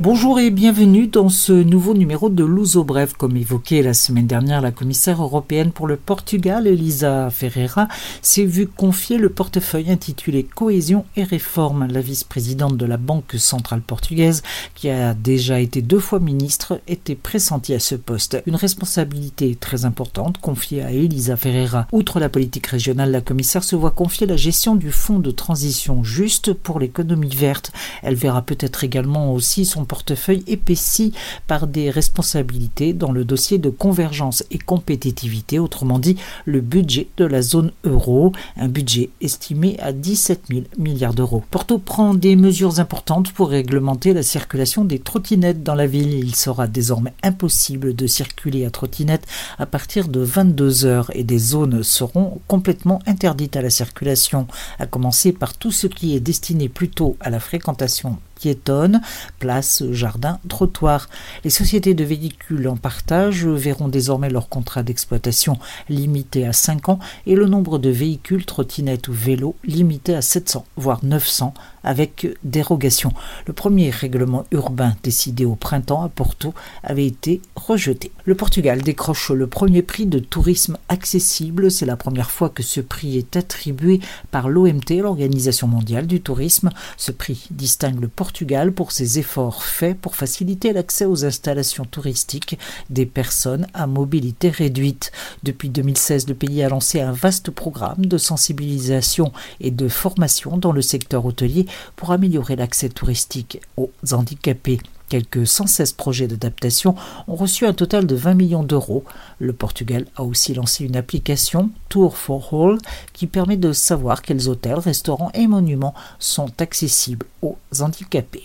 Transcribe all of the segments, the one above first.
Bonjour et bienvenue dans ce nouveau numéro de Luso Bref. Comme évoqué la semaine dernière, la commissaire européenne pour le Portugal, Elisa Ferreira, s'est vue confier le portefeuille intitulé Cohésion et réforme. La vice-présidente de la Banque centrale portugaise, qui a déjà été deux fois ministre, était pressentie à ce poste. Une responsabilité très importante confiée à Elisa Ferreira. Outre la politique régionale, la commissaire se voit confier la gestion du fonds de transition juste pour l'économie verte. Elle verra peut-être également aussi son portefeuille épaissi par des responsabilités dans le dossier de convergence et compétitivité, autrement dit le budget de la zone euro, un budget estimé à 17 000 milliards d'euros. Porto prend des mesures importantes pour réglementer la circulation des trottinettes dans la ville. Il sera désormais impossible de circuler à trottinette à partir de 22 heures et des zones seront complètement interdites à la circulation, à commencer par tout ce qui est destiné plutôt à la fréquentation piétonne, place, jardin, trottoir. Les sociétés de véhicules en partage verront désormais leur contrat d'exploitation limité à 5 ans et le nombre de véhicules, trottinettes ou vélos limité à 700, voire 900 avec dérogation. Le premier règlement urbain décidé au printemps à Porto avait été rejeté. Le Portugal décroche le premier prix de tourisme accessible. C'est la première fois que ce prix est attribué par l'OMT, l'Organisation mondiale du tourisme. Ce prix distingue le Portugal pour ses efforts faits pour faciliter l'accès aux installations touristiques des personnes à mobilité réduite. Depuis 2016, le pays a lancé un vaste programme de sensibilisation et de formation dans le secteur hôtelier pour améliorer l'accès touristique aux handicapés. Quelques 116 projets d'adaptation ont reçu un total de 20 millions d'euros. Le Portugal a aussi lancé une application Tour for All qui permet de savoir quels hôtels, restaurants et monuments sont accessibles aux handicapés.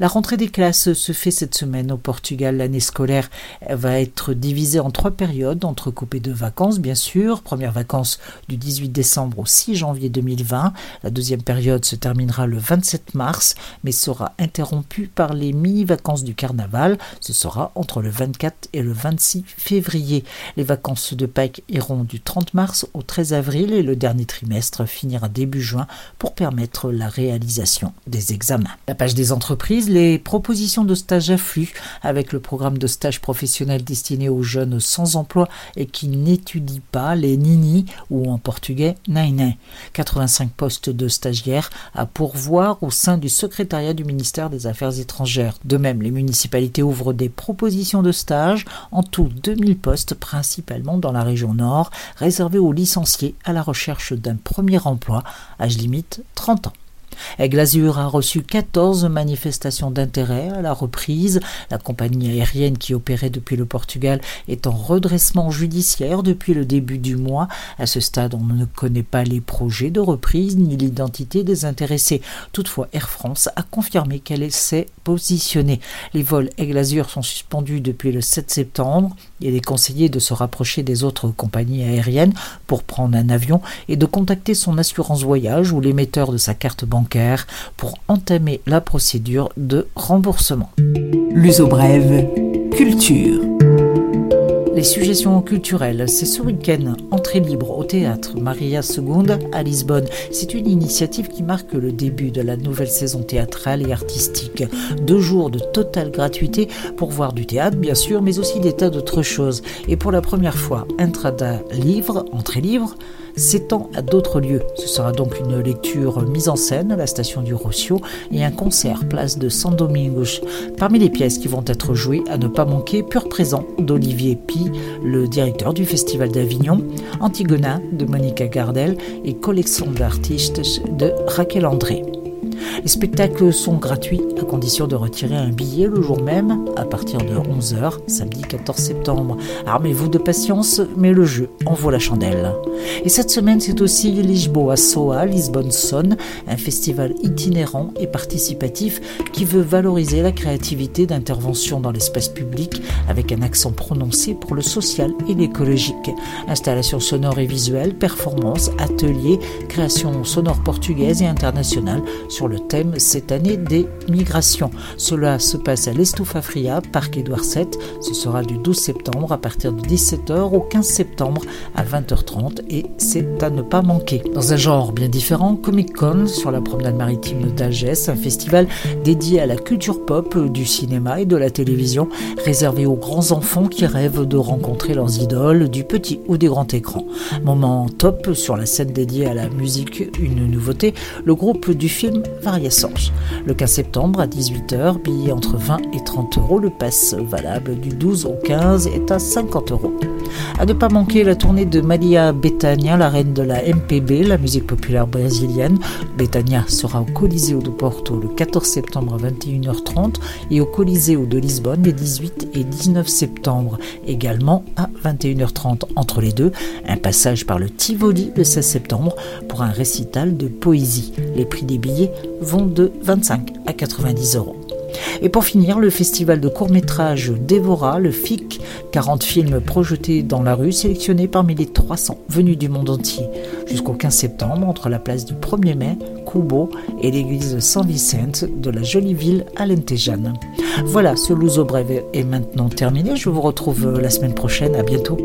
La rentrée des classes se fait cette semaine au Portugal. L'année scolaire va être divisée en trois périodes, entrecoupées de vacances, bien sûr. Première vacances du 18 décembre au 6 janvier 2020. La deuxième période se terminera le 27 mars, mais sera interrompue par les mini-vacances du carnaval. Ce sera entre le 24 et le 26 février. Les vacances de Pâques iront du 30 mars au 13 avril et le dernier trimestre finira début juin pour permettre la réalisation des examens. La page des entreprises les propositions de stage affluent avec le programme de stage professionnel destiné aux jeunes sans emploi et qui n'étudient pas les nini ou en portugais nainem. 85 postes de stagiaires à pourvoir au sein du secrétariat du ministère des Affaires étrangères. De même, les municipalités ouvrent des propositions de stage, en tout 2000 postes principalement dans la région nord, réservés aux licenciés à la recherche d'un premier emploi, âge limite 30 ans. Aigle Azur a reçu 14 manifestations d'intérêt à la reprise. La compagnie aérienne qui opérait depuis le Portugal est en redressement judiciaire depuis le début du mois. À ce stade, on ne connaît pas les projets de reprise ni l'identité des intéressés. Toutefois, Air France a confirmé qu'elle s'est positionnée. Les vols Aigle Azur sont suspendus depuis le 7 septembre. Il est conseillé de se rapprocher des autres compagnies aériennes pour prendre un avion et de contacter son assurance voyage ou l'émetteur de sa carte bancaire pour entamer la procédure de remboursement. L'uso brève, culture. Les suggestions culturelles, c'est ce week-end, entrée libre au théâtre Maria II à Lisbonne. C'est une initiative qui marque le début de la nouvelle saison théâtrale et artistique. Deux jours de totale gratuité pour voir du théâtre, bien sûr, mais aussi des tas d'autres choses. Et pour la première fois, Entrada livre, entrée libre, s'étend à d'autres lieux. Ce sera donc une lecture mise en scène à la station du Rossio et un concert place de San Domingos. Parmi les pièces qui vont être jouées, à ne pas manquer Pur Présent d'Olivier Pi, le directeur du Festival d'Avignon, Antigona de Monica Gardel et Collection d'artistes de Raquel André. Les spectacles sont gratuits à condition de retirer un billet le jour même à partir de 11h, samedi 14 septembre. Armez-vous de patience, mais le jeu en vaut la chandelle. Et cette semaine, c'est aussi Lisboa Soa, Lisbonne Son, un festival itinérant et participatif qui veut valoriser la créativité d'intervention dans l'espace public avec un accent prononcé pour le social et l'écologique. Installation sonore et visuelle, performances, ateliers, création sonore portugaise et internationale sur le thème cette année des migrations. Cela se passe à l'Estoufafria, parc Édouard VII. Ce sera du 12 septembre à partir de 17h au 15 septembre à 20h30 et c'est à ne pas manquer. Dans un genre bien différent, Comic Con sur la promenade maritime d'Algès, un festival dédié à la culture pop, du cinéma et de la télévision, réservé aux grands enfants qui rêvent de rencontrer leurs idoles du petit ou des grands écrans. Moment top sur la scène dédiée à la musique, une nouveauté, le groupe du film Variations. Le 15 septembre à 18h, billet entre 20 et 30 euros, le pass valable du 12 au 15 est à 50 euros. À ne pas manquer la tournée de Malia Bethania, la reine de la MPB, la musique populaire brésilienne. Bethania sera au Coliseo de Porto le 14 septembre à 21h30 et au Coliseo de Lisbonne les 18 et 19 septembre, également à 21h30 entre les deux. Un passage par le Tivoli le 16 septembre pour un récital de poésie. Les prix des billets vont de 25 à 90 euros. Et pour finir, le festival de court-métrage Dévora, le FIC, 40 films projetés dans la rue, sélectionnés parmi les 300 venus du monde entier. Jusqu'au 15 septembre, entre la place du 1er mai, Kubo, et l'église Saint-Vicente de la jolie ville alentejane. Voilà, ce Louzo Brève est maintenant terminé. Je vous retrouve la semaine prochaine. À bientôt.